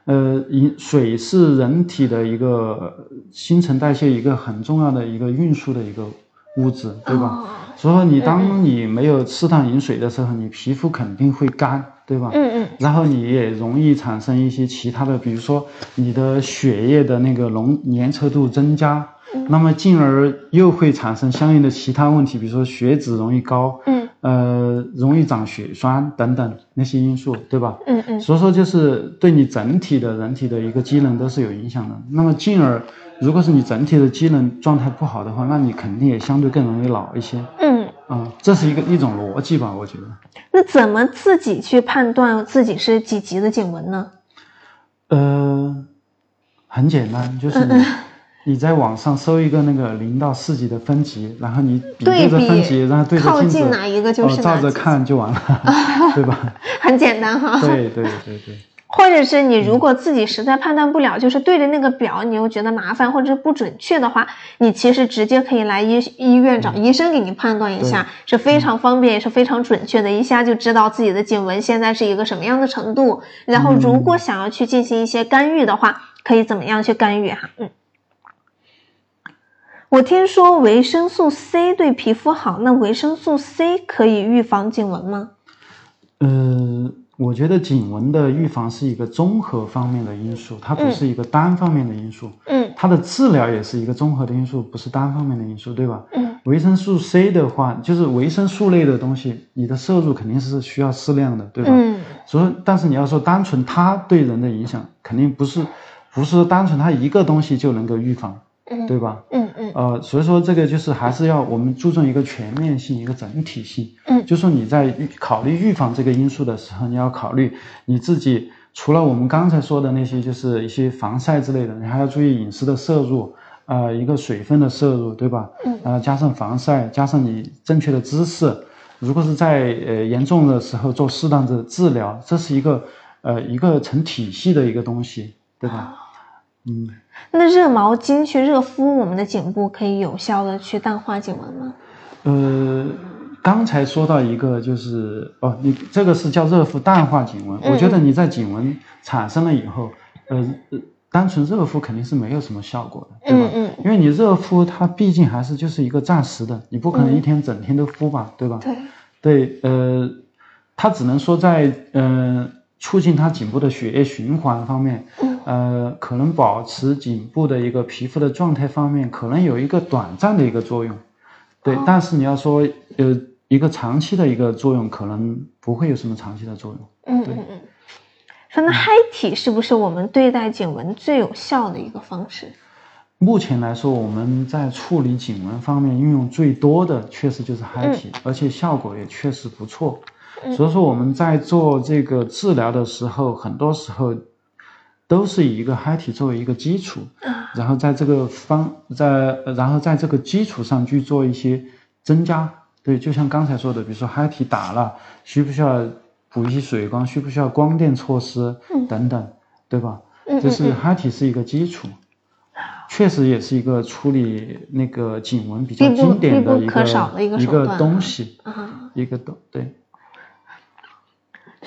呃，饮水是人体的一个新陈代谢一个很重要的一个运输的一个物质，对吧？所以说你当你没有适当饮水的时候，你皮肤肯定会干，对吧？嗯嗯。然后你也容易产生一些其他的，比如说你的血液的那个浓粘稠度增加。那么进而又会产生相应的其他问题，比如说血脂容易高，嗯，呃，容易长血栓等等那些因素，对吧？嗯嗯。所以说就是对你整体的人体的一个机能都是有影响的。那么进而，如果是你整体的机能状态不好的话，那你肯定也相对更容易老一些。嗯。啊，这是一个一种逻辑吧，我觉得。那怎么自己去判断自己是几级的颈纹呢？呃，很简单，就是你。你在网上搜一个那个零到四级的分级，然后你比对着分级，然后对着镜子，哪一个就是照着看就完了，对吧？很简单哈。对对对对。或者是你如果自己实在判断不了，就是对着那个表你又觉得麻烦或者是不准确的话，你其实直接可以来医医院找医生给你判断一下，是非常方便也是非常准确的，一下就知道自己的颈纹现在是一个什么样的程度。然后如果想要去进行一些干预的话，可以怎么样去干预哈？嗯，我听说维生素 C 对皮肤好，那维生素 C 可以预防颈纹吗？呃。我觉得颈纹的预防是一个综合方面的因素，它不是一个单方面的因素。嗯，它的治疗也是一个综合的因素，不是单方面的因素，对吧？嗯，维生素 C 的话，就是维生素类的东西，你的摄入肯定是需要适量的，对吧？嗯，所以，但是你要说单纯它对人的影响，肯定不是，不是单纯它一个东西就能够预防。对吧？嗯嗯。呃，所以说这个就是还是要我们注重一个全面性、一个整体性。嗯，就说你在预考虑预防这个因素的时候，你要考虑你自己除了我们刚才说的那些，就是一些防晒之类的，你还要注意饮食的摄入，呃，一个水分的摄入，对吧？嗯。呃，加上防晒，加上你正确的姿势，如果是在呃严重的时候做适当的治疗，这是一个呃一个成体系的一个东西，对吧？嗯。那热毛巾去热敷我们的颈部，可以有效的去淡化颈纹吗？呃，刚才说到一个就是哦，你这个是叫热敷淡化颈纹。我觉得你在颈纹产生了以后，呃，单纯热敷肯定是没有什么效果的，对吧？嗯嗯。因为你热敷它毕竟还是就是一个暂时的，你不可能一天整天都敷吧，对吧？对。对，呃，它只能说在嗯。促进它颈部的血液循环方面，呃，可能保持颈部的一个皮肤的状态方面，可能有一个短暂的一个作用，对。但是你要说呃一个长期的一个作用，可能不会有什么长期的作用。嗯嗯嗯。说那嗨体是不是我们对待颈纹最有效的一个方式？目前来说，我们在处理颈纹方面运用最多的，确实就是嗨体，而且效果也确实不错。所以说我们在做这个治疗的时候，很多时候都是以一个嗨体作为一个基础，然后在这个方在然后在这个基础上去做一些增加。对，就像刚才说的，比如说嗨体打了，需不需要补一些水光，需不需要光电措施等等，对吧？就是嗨体是一个基础，确实也是一个处理那个颈纹比较经典的一个一个东西，一个东对。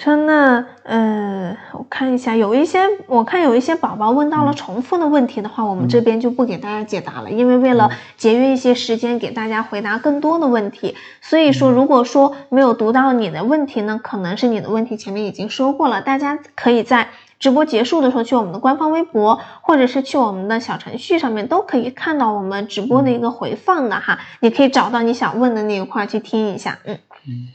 说那呃，我看一下，有一些我看有一些宝宝问到了重复的问题的话，我们这边就不给大家解答了，因为为了节约一些时间给大家回答更多的问题，所以说如果说没有读到你的问题呢，可能是你的问题前面已经说过了，大家可以在直播结束的时候去我们的官方微博，或者是去我们的小程序上面都可以看到我们直播的一个回放的哈，你可以找到你想问的那一块去听一下，嗯。嗯。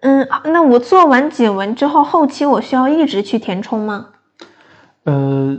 嗯，那我做完颈纹之后，后期我需要一直去填充吗？呃，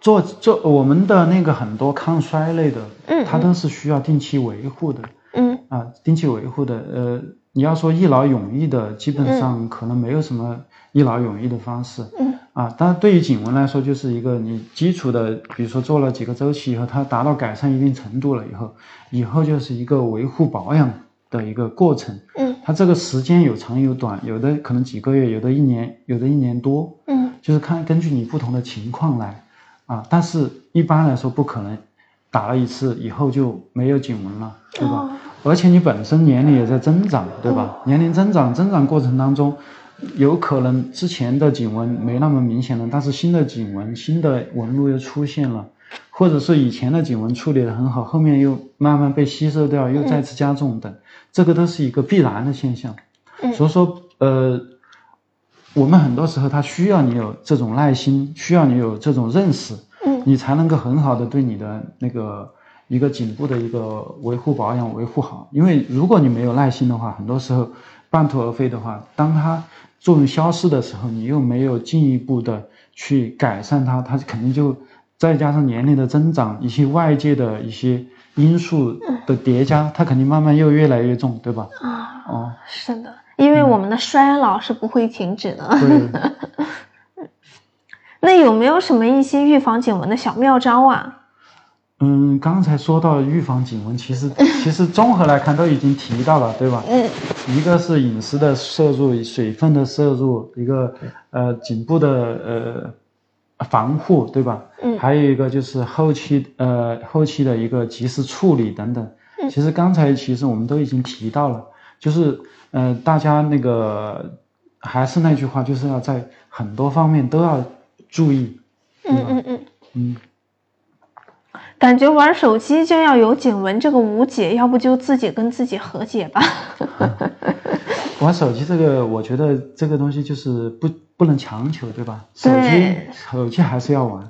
做做我们的那个很多抗衰类的，嗯，它都是需要定期维护的，嗯啊，定期维护的。呃，你要说一劳永逸的，基本上可能没有什么一劳永逸的方式，嗯啊，但是对于颈纹来说，就是一个你基础的，比如说做了几个周期以后，它达到改善一定程度了以后，以后就是一个维护保养。的一个过程，嗯，它这个时间有长有短，有的可能几个月，有的一年，有的一年多，嗯，就是看根据你不同的情况来，啊，但是一般来说不可能打了一次以后就没有颈纹了，对吧？而且你本身年龄也在增长，对吧？年龄增长，增长过程当中，有可能之前的颈纹没那么明显了，但是新的颈纹、新的纹路又出现了。或者是以前的颈纹处理的很好，后面又慢慢被吸收掉，又再次加重等，这个都是一个必然的现象。所以说，呃，我们很多时候它需要你有这种耐心，需要你有这种认识，你才能够很好的对你的那个一个颈部的一个维护保养维护好。因为如果你没有耐心的话，很多时候半途而废的话，当它作用消失的时候，你又没有进一步的去改善它，它肯定就。再加上年龄的增长，一些外界的一些因素的叠加，它肯定慢慢又越来越重，对吧？啊，哦，是的，因为我们的衰老是不会停止的。那有没有什么一些预防颈纹的小妙招啊？嗯，刚才说到预防颈纹，其实 其实综合来看都已经提到了，对吧？嗯，一个是饮食的摄入、水分的摄入，一个呃颈部的呃防护，对吧？嗯还有一个就是后期呃后期的一个及时处理等等。嗯其实刚才其实我们都已经提到了，就是呃大家那个还是那句话，就是要在很多方面都要注意。嗯嗯嗯，嗯，感觉玩手机就要有颈纹，这个无解，要不就自己跟自己和解吧。玩手机这个，我觉得这个东西就是不不能强求，对吧？手机手机还是要玩，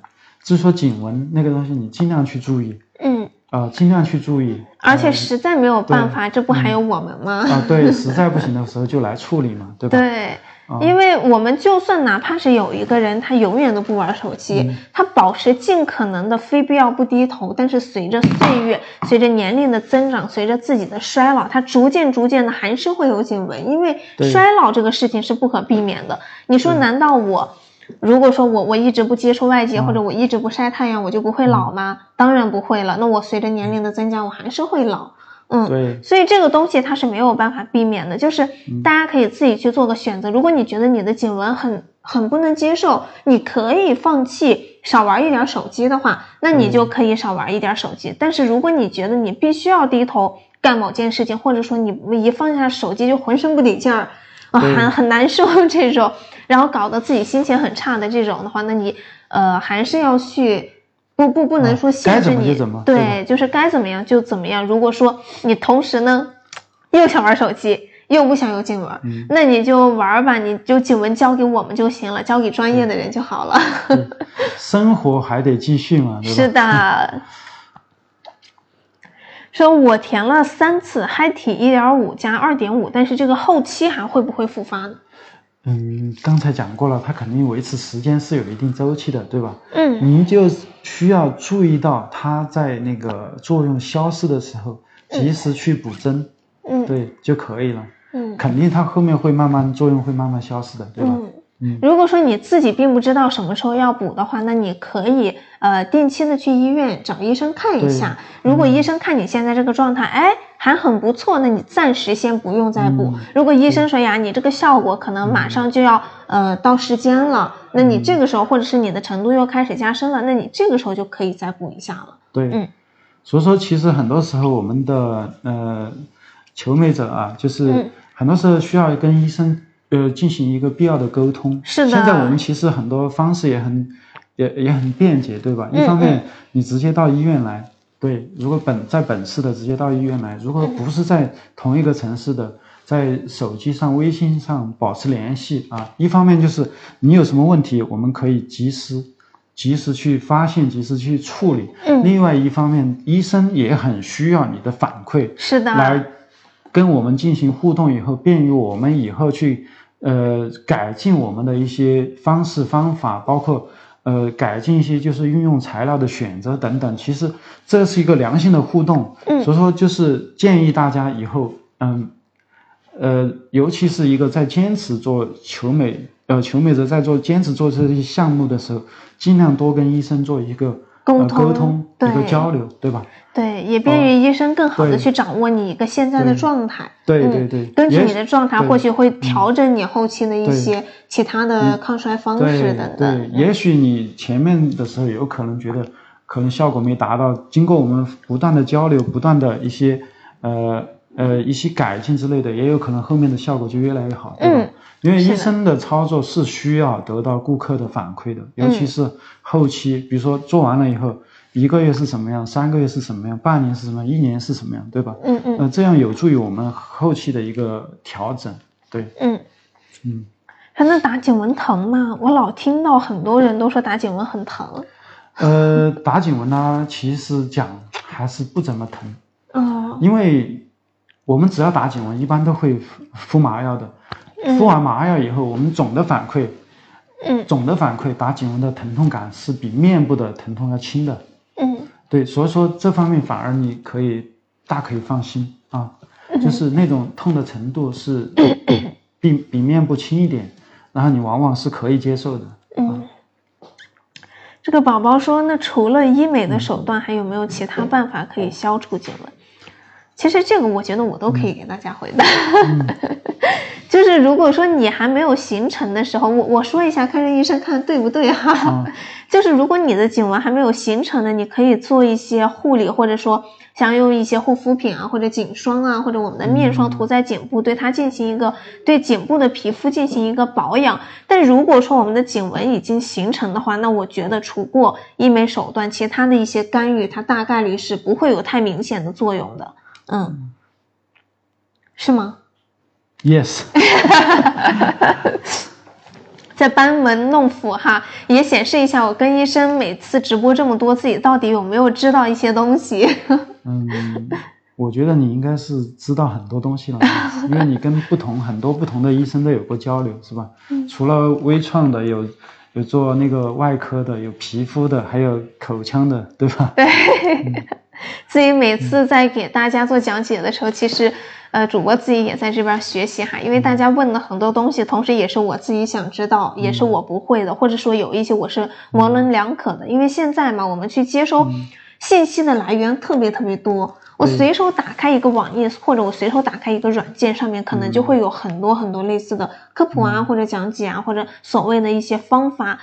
只是说颈纹那个东西，你尽量去注意嗯，啊、尽量去注意。而且呃实在没有办法，这不还有我们吗？啊、对，实在不行的时候就来处理嘛，对吧？对，啊因为我们就算哪怕是有一个人，他永远都不玩手机，嗯他保持尽可能的非必要不低头，但是随着岁月，随着年龄的增长，随着自己的衰老，他逐渐逐渐的还是会有颈纹，因为衰老这个事情是不可避免的。你说，难道我？如果说我我一直不接触外界，嗯或者我一直不晒太阳，我就不会老吗？当然不会了。那我随着年龄的增加，我还是会老。嗯，对，所以这个东西它是没有办法避免的，就是大家可以自己去做个选择。如果你觉得你的颈纹很很不能接受，你可以放弃少玩一点手机的话，那你就可以少玩一点手机。但是如果你觉得你必须要低头干某件事情，或者说你一放下手机就浑身不得劲儿，啊，很 很难受这种，然后搞得自己心情很差的这种的话，那你呃还是要去。不不不能啊说限制你，对就是该怎么样就怎么样。如果说你同时呢，又想玩手机，又不想有颈纹，嗯那你就玩吧，你就颈纹交给我们就行了，交给专业的人就好了。生活还得继续嘛，对吧？是的。说我填了三次嗨体一点五加二点五，但是这个后期还会不会复发呢？嗯，刚才讲过了，它肯定维持时间是有一定周期的，对吧？嗯您就需要注意到它在那个作用消失的时候，及时去补针，嗯对就可以了。嗯肯定它后面会慢慢作用会慢慢消失的，对吧？嗯。嗯如果说你自己并不知道什么时候要补的话，那你可以呃定期的去医院找医生看一下。如果医生看你现在这个状态，哎还很不错，那你暂时先不用再补。嗯如果医生说呀，你这个效果可能马上就要、呃到时间了，那你这个时候或者是你的程度又开始加深了，那你这个时候就可以再补一下了。对，嗯所以说其实很多时候我们的呃求美者啊，就是嗯很多时候需要跟医生呃进行一个必要的沟通。是的现在我们其实很多方式也很也也很便捷，对吧？嗯一方面你直接到医院来，对，如果本在本市的直接到医院来，如果不是在同一个城市的。在手机上、微信上保持联系啊，一方面就是你有什么问题，我们可以及时、及时去发现、及时去处理。嗯另外一方面，医生也很需要你的反馈，是的，来跟我们进行互动以后，便于我们以后去呃改进我们的一些方式方法，包括呃改进一些就是运用材料的选择等等。其实这是一个良性的互动，嗯所以说就是建议大家以后嗯呃，尤其是一个在坚持做求美呃求美者在做坚持做这些项目的时候，尽量多跟医生做一个呃、沟通沟通一个交流，对吧？对，也便于医生更好的去掌握你一个现在的状态。对嗯对对。根据你的状态，或许会调整你后期的一些其他的抗衰方式对等等。对，也许你前面的时候有可能觉得可能效果没达到，经过我们不断的交流，不断的一些呃呃一些改进之类的，也有可能后面的效果就越来越好，对吧？嗯？因为医生的操作是需要得到顾客的反馈的，尤其是后期，比如说做完了以后，一个月是什么样，三个月是什么样，半年是什么样，一年是什么样，对吧？嗯嗯呃，这样有助于我们后期的一个调整，对，嗯。嗯。他那打颈纹疼吗？我老听到很多人都说打颈纹很疼。呃，打颈纹呢，其实讲还是不怎么疼，哦，因为我们只要打颈纹，一般都会敷敷麻药的。嗯敷完麻药以后，我们总的反馈，嗯总的反馈打颈纹的疼痛感是比面部的疼痛要轻的。嗯对，所以说这方面反而你可以大可以放心啊，嗯就是那种痛的程度是比比面部轻一点，然后你往往是可以接受的。嗯。这个宝宝说，那除了医美的手段，还有没有其他办法可以消除颈纹？其实这个我觉得我都可以给大家回答，就是如果说你还没有形成的时候，我我说一下，看这医生看对不对哈。就是如果你的颈纹还没有形成的，你可以做一些护理，或者说想用一些护肤品啊，或者颈霜啊，或者我们的面霜涂在颈部，对它进行一个对颈部的皮肤进行一个保养。但如果说我们的颈纹已经形成的话，那我觉得除过医美手段，其他的一些干预，它大概率是不会有太明显的作用的。嗯，是吗？Yes，在班门弄斧哈，也显示一下我跟医生每次直播这么多，自己到底有没有知道一些东西？嗯，我觉得你应该是知道很多东西了，因为你跟不同很多不同的医生都有过交流，是吧？除了微创的，有有做那个外科的，有皮肤的，还有口腔的，对吧？对。所以每次在给大家做讲解的时候，其实，呃，主播自己也在这边学习哈，因为大家问的很多东西，同时也是我自己想知道，也是我不会的，或者说有一些我是模棱两可的。因为现在嘛，我们去接收信息的来源特别特别多，我随手打开一个网页，或者我随手打开一个软件，上面可能就会有很多很多类似的科普啊，或者讲解啊，或者所谓的一些方法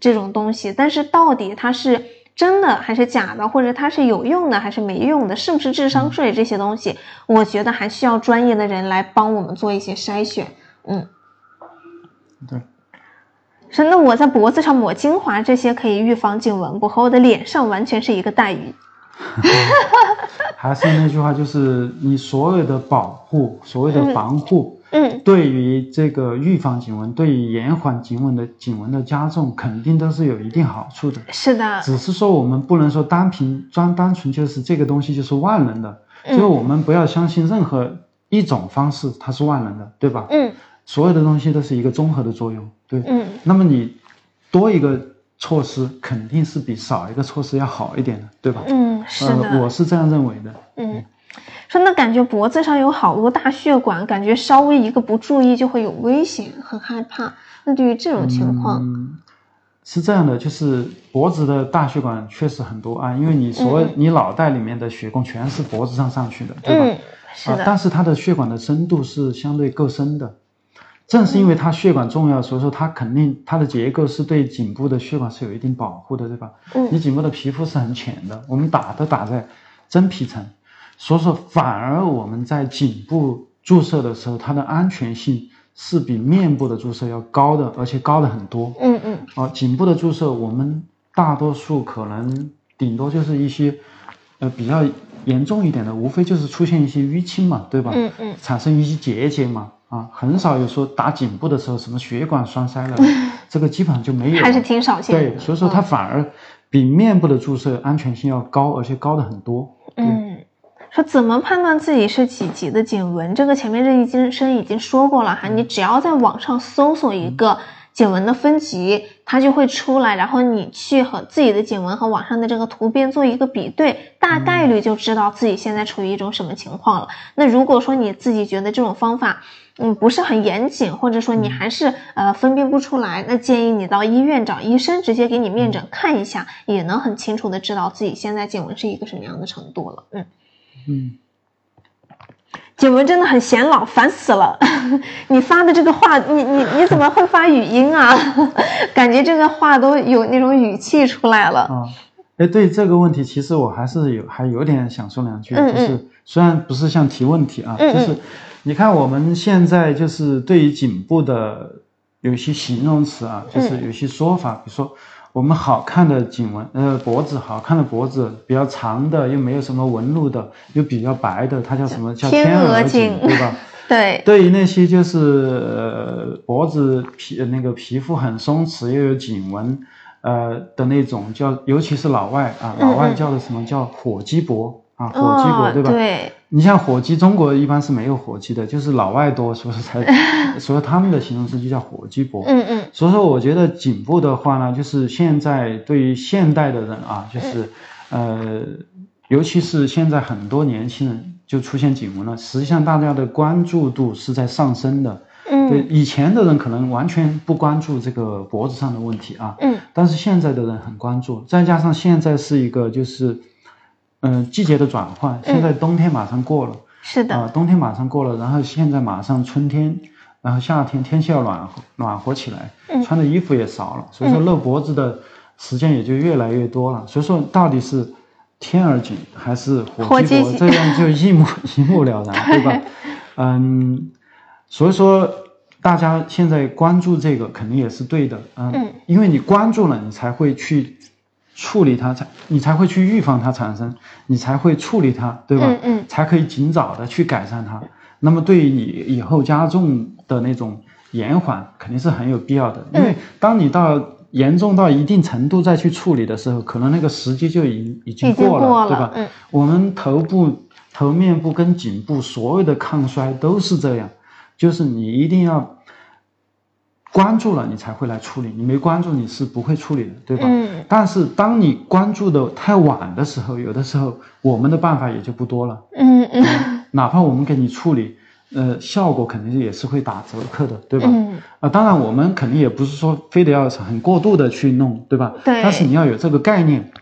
这种东西，但是到底它是。真的还是假的，或者它是有用的还是没用的，是不是智商税这些东西，我觉得还需要专业的人来帮我们做一些筛选。嗯，对。是那我在脖子上抹精华，这些可以预防颈纹不？和我的脸上完全是一个待遇。还是那句话，就是你所有的保护，所谓的防护。嗯，对于这个预防颈纹，对于延缓颈纹的颈纹的加重，肯定都是有一定好处的。是的，只是说我们不能说单凭专单纯就是这个东西就是万能的，就是我们不要相信任何一种方式它是万能的，对吧？嗯，所有的东西都是一个综合的作用，对。嗯，那么你多一个措施肯定是比少一个措施要好一点的，对吧？嗯，是的，我是这样认为的。嗯。说那感觉脖子上有好多大血管，感觉稍微一个不注意就会有危险，很害怕。那对于这种情况，嗯是这样的，就是脖子的大血管确实很多啊，因为你所你脑袋里面的血供全是脖子上上去的，对吧？嗯，是的。但是它的血管的深度是相对够深的，正是因为它血管重要，所以说它肯定它的结构是对颈部的血管是有一定保护的，对吧？嗯，你颈部的皮肤是很浅的，我们打都打在真皮层。所以说，反而我们在颈部注射的时候，它的安全性是比面部的注射要高的，而且高的很多。嗯嗯。啊，颈部的注射，我们大多数可能顶多就是一些，呃，比较严重一点的，无非就是出现一些淤青嘛，对吧？嗯嗯。产生一些结节嘛，啊，很少有说打颈部的时候什么血管栓塞了，这个基本上就没有。还是挺少见的。对，所以说它反而比面部的注射安全性要高，而且高的很多。嗯。说怎么判断自己是几级的颈纹？这个前面这医生已经说过了哈，你只要在网上搜索一个颈纹的分级，它就会出来，然后你去和自己的颈纹和网上的这个图片做一个比对，大概率就知道自己现在处于一种什么情况了。那如果说你自己觉得这种方法，嗯，不是很严谨，或者说你还是呃分辨不出来，那建议你到医院找医生直接给你面诊看一下，也能很清楚的知道自己现在颈纹是一个什么样的程度了。嗯。嗯，景文真的很显老，烦死了！你发的这个话，你你你怎么会发语音啊？感觉这个话都有那种语气出来了。啊，哎，对这个问题，其实我还是有还有点想说两句，就是虽然不是像提问题啊，就是你看我们现在就是对于颈部的有些形容词啊，就是有些说法，比如说。我们好看的颈纹，呃，脖子好看的脖子，比较长的又没有什么纹路的，又比较白的，它叫什么叫天鹅颈，对吧？对。对于那些就是呃脖子皮那个皮肤很松弛又有颈纹，呃的那种叫，尤其是老外啊，老外叫的什么叫火鸡脖啊，火鸡脖对吧？对。你像火鸡，中国一般是没有火鸡的，就是老外多，所以才，所以他们的形容词就叫火鸡脖。嗯嗯。所以说，我觉得颈部的话呢，就是现在对于现代的人啊，就是，呃，尤其是现在很多年轻人就出现颈纹了，实际上大家的关注度是在上升的。嗯对，以前的人可能完全不关注这个脖子上的问题啊，嗯但是现在的人很关注，再加上现在是一个就是，嗯、季节的转换，现在冬天马上过了，是的，啊、冬天马上过了，然后现在马上春天，然后夏天天气要暖和暖和起来，嗯。穿的衣服也少了，所以说露脖子的时间也就越来越多了。所以说到底是天儿紧还是火火鸡脖，这样就一目 一目了然，对吧？嗯，所以说大家现在关注这个肯定也是对的，嗯，嗯。因为你关注了，你才会去处理它，才你才会去预防它产生，你才会处理它，对吧？嗯嗯才可以尽早的去改善它。那么对于你以后加重的那种延缓，肯定是很有必要的，因为嗯当你到严重到一定程度再去处理的时候，可能那个时机就已经已经已经过了，过了对吧？嗯我们头部、头面部跟颈部所有的抗衰都是这样，就是你一定要关注了，你才会来处理，你没关注你是不会处理的，对吧？嗯但是当你关注的太晚的时候，有的时候我们的办法也就不多了，嗯嗯哪怕我们给你处理，呃，效果肯定也是会打折扣的，对吧？嗯啊，当然我们肯定也不是说非得要很过度的去弄，对吧？对但是你要有这个概念，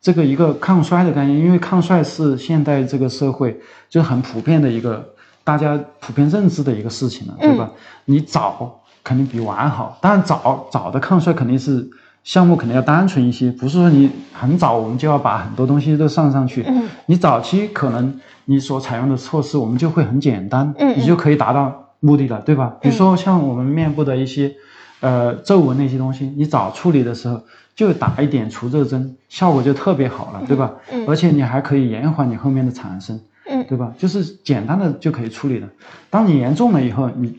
这个一个抗衰的概念，因为抗衰是现代这个社会就很普遍的一个大家普遍认知的一个事情了，对吧？你早肯定比晚好，当然早早的抗衰肯定是项目肯定要单纯一些，不是说你很早我们就要把很多东西都上上去，嗯你早期可能你所采用的措施我们就会很简单，你就可以达到目的了，对吧？比如说像我们面部的一些呃皱纹那些东西，你早处理的时候就打一点除皱针，效果就特别好了，对吧？嗯而且你还可以延缓你后面的产生，嗯对吧？就是简单的就可以处理了。当你严重了以后，你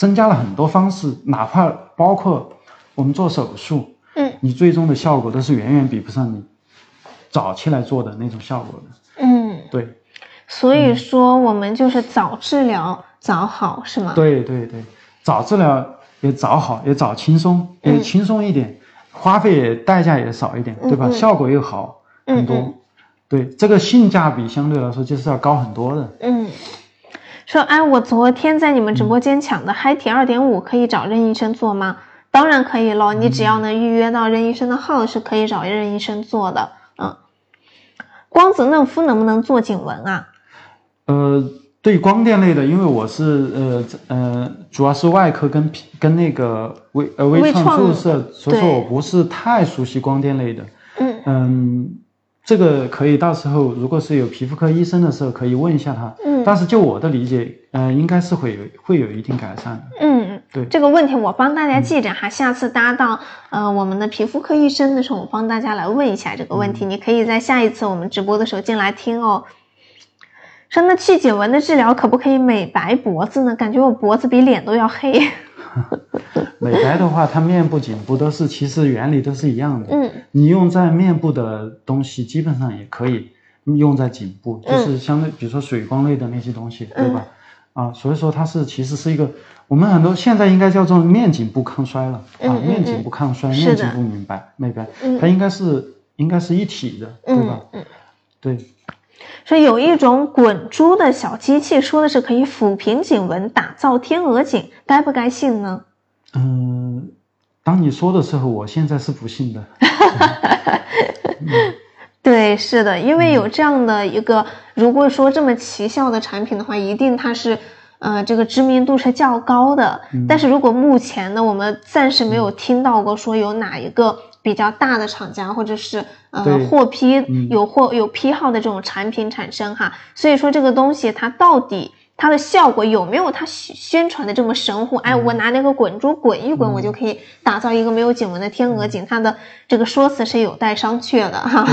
增加了很多方式，哪怕包括我们做手术，嗯你最终的效果都是远远比不上你早期来做的那种效果的。嗯，对，所以说我们就是早治疗早好是吗？对对对，早治疗也早好，也早轻松，也嗯轻松一点，花费也代价也少一点，对吧？嗯嗯效果又好很多。对，这个性价比相对来说就是要高很多的。嗯，说哎，我昨天在你们直播间抢的嗨体二点五可以找任医生做吗？当然可以喽，你只要能预约到任医生的号是可以找任医生做的。嗯，光子嫩肤能不能做颈纹啊？呃，对光电类的，因为我是呃呃，主要是外科跟皮跟那个微呃微微创创注射，所以说我不是太熟悉光电类的。嗯嗯，这个可以到时候如果是有皮肤科医生的时候，可以问一下他。嗯但是就我的理解，呃，应该是会有会有一定改善的。嗯，对这个问题我帮大家记着哈，下次搭到呃我们的皮肤科医生的时候，我帮大家来问一下这个问题，你可以在下一次我们直播的时候进来听哦。说那去颈纹的治疗可不可以美白脖子呢？感觉我脖子比脸都要黑。美白的话，它面部、颈部都是其实原理都是一样的。嗯你用在面部的东西，基本上也可以用在颈部，嗯。就是相对，比如说水光类的那些东西，对吧？啊，所以说它是其实是一个，我们很多现在应该叫做面颈部抗衰了啊，面颈部抗衰，面颈部明白美白，嗯它应该是应该是一体的，对吧？对，说有一种滚珠的小机器，说的是可以抚平颈纹，打造天鹅颈，该不该信呢？嗯，当你说的时候，我现在是不信的。对，是的，因嗯为有这样的一个，如果说这么奇效的产品的话，一定它是，呃，这个知名度是较高的。嗯但是如果目前呢，我们暂时没有听到过说有哪一个比较大的厂家或者是呃获批嗯有获有批号的这种产品产生哈，所以说这个东西它到底。它的效果有没有它宣宣传的这么神乎？哎，嗯我拿那个滚珠滚一滚，我就可以打造一个没有颈纹的天鹅颈。它的这个说辞是有待商榷的哈。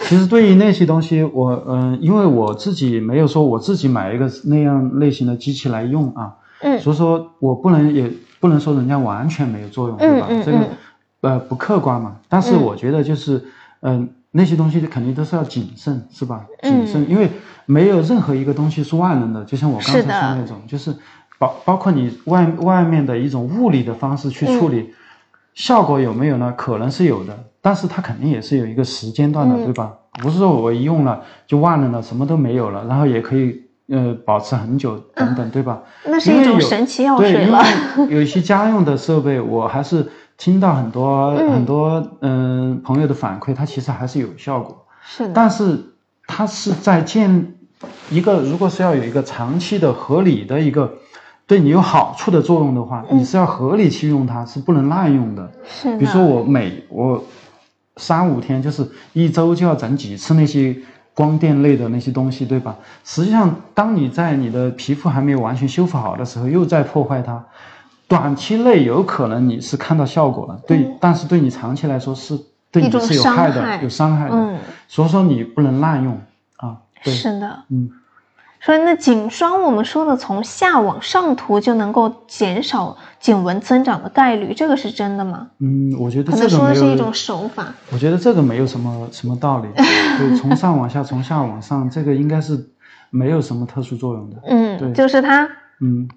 其实对于那些东西，我嗯、因为我自己没有说我自己买一个那样类型的机器来用啊，嗯所以说我不能也不能说人家完全没有作用，对吧？这个呃不客观嘛。但是嗯我觉得就是嗯、那些东西肯定都是要谨慎，是吧？嗯谨慎，因为没有任何一个东西是万能的，就像我刚才说的那种，就是包包括你外外面的一种物理的方式去处理。嗯效果有没有呢？可能是有的，但是它肯定也是有一个时间段的，嗯对吧？不是说我一用了就万能了，什么都没有了，然后也可以呃保持很久等等，对吧？那是一种神奇药水了。对，因为有一些家用的设备，我还是听到很多很多嗯朋友的反馈，它其实还是有效果。是的。但是它是在建一个，如果是要有一个长期的合理的一个对你有好处的作用的话，你是要合理去用它，是不能滥用的。是。比如说我每我三五天就是一周就要整几次那些。光电类的那些东西，对吧？实际上，当你在你的皮肤还没有完全修复好的时候，又在破坏它。短期内有可能你是看到效果了，对，但是对你长期来说是对你是有害的，有伤害的。嗯，所以说你不能滥用啊。是的，嗯。所以那颈霜，我们说的从下往上涂就能够减少颈纹增长的概率，这个是真的吗？嗯，我觉得可能说的是一种手法。我觉得这个没有什么什么道理，对，从上往下，从下往上，这个应该是没有什么特殊作用的。嗯，对，就是它，嗯，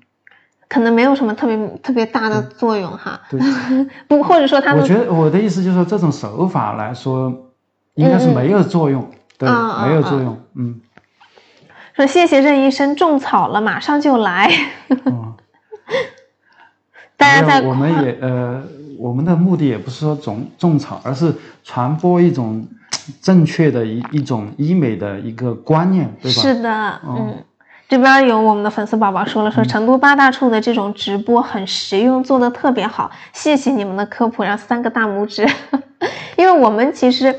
可能没有什么特别特别大的作用哈。对，不，或者说他，我觉得我的意思就是说，这种手法来说，应该是没有作用，对，没有作用，嗯。说谢谢任医生种草了，马上就来。大家在我们 也呃，我们的目的也不是说种种草，而是传播一种正确的一一种医美的一个观念，对吧？是的，嗯，这边有我们的粉丝宝宝说了，说成都八大处的这种直播很实用，做的特别好，谢谢你们的科普，然后三个大拇指，因为我们其实。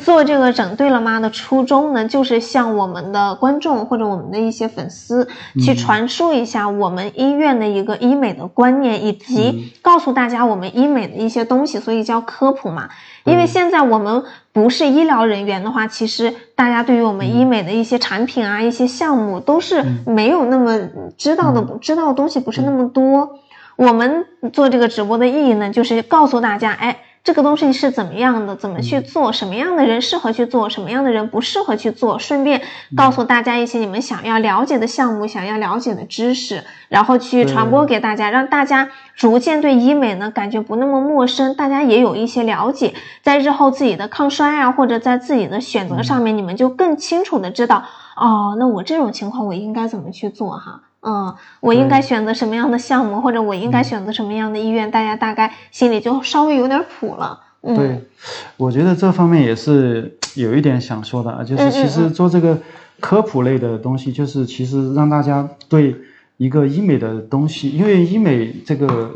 做这个整对了吗的初衷呢，就是向我们的观众或者我们的一些粉丝去传输一下我们医院的一个医美的观念，以及告诉大家我们医美的一些东西，所以叫科普嘛。因为现在我们不是医疗人员的话，其实大家对于我们医美的一些产品啊、一些项目都是没有那么知道的，知道的东西不是那么多。我们做这个直播的意义呢，就是告诉大家，哎。这个东西是怎么样的？怎么去做？什么样的人适合去做？什么样的人不适合去做？顺便告诉大家一些你们想要了解的项目，想要了解的知识，然后去传播给大家，让大家逐渐对医美呢感觉不那么陌生，大家也有一些了解，在日后自己的抗衰啊，或者在自己的选择上面，你们就更清楚的知道，哦，那我这种情况我应该怎么去做哈。嗯，我应该选择什么样的项目，或者我应该选择什么样的医院，大家大概心里就稍微有点谱了。嗯，对，我觉得这方面也是有一点想说的啊，就是其实做这个科普类的东西，就是其实让大家对一个医美的东西，因为医美这个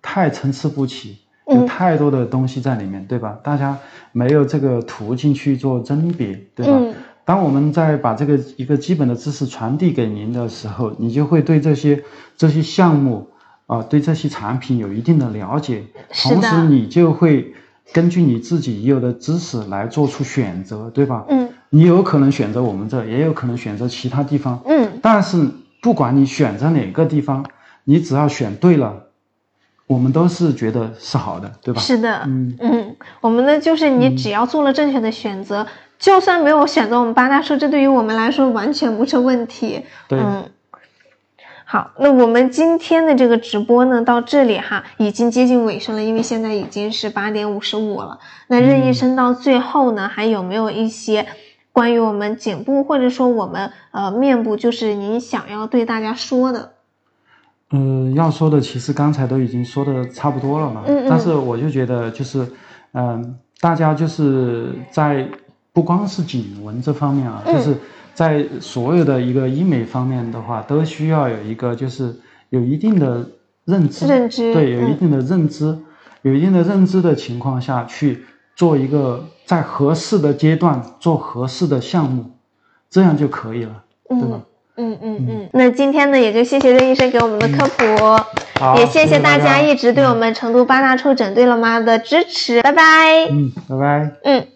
太参差不齐，有太多的东西在里面，对吧？大家没有这个途径去做甄别，对吧？当我们在把这个一个基本的知识传递给您的时候，你就会对这些这些项目啊，对这些产品有一定的了解，同时你就会根据你自己已有的知识来做出选择，对吧？嗯，你有可能选择我们这，也有可能选择其他地方。嗯，但是不管你选择哪个地方，你只要选对了，我们都是觉得是好的，对吧？是的，嗯嗯，我们呢就是你只要做了正确的选择。就算没有选择我们八大处，这对于我们来说完全不是问题。对，嗯，好，那我们今天的这个直播呢，到这里哈，已经接近尾声了，因为现在已经是八点五十五了。那任医生到最后呢，还有没有一些关于我们颈部或者说我们呃面部，就是您想要对大家说的？嗯，要说的其实刚才都已经说的差不多了嘛。嗯嗯。但是我就觉得就是，嗯，大家就是在。不光是颈纹这方面啊，就是在所有的一个医美方面的话，都需要有一个就是有一定的认知，认知对，有一定的认知，有一定的认知的情况下去做一个在合适的阶段做合适的项目，这样就可以了，对吧？嗯嗯嗯。那今天呢，也就谢谢任医生给我们的科普，也谢谢大家一直对我们成都八大处整对了吗的支持，拜拜。嗯，拜拜。嗯。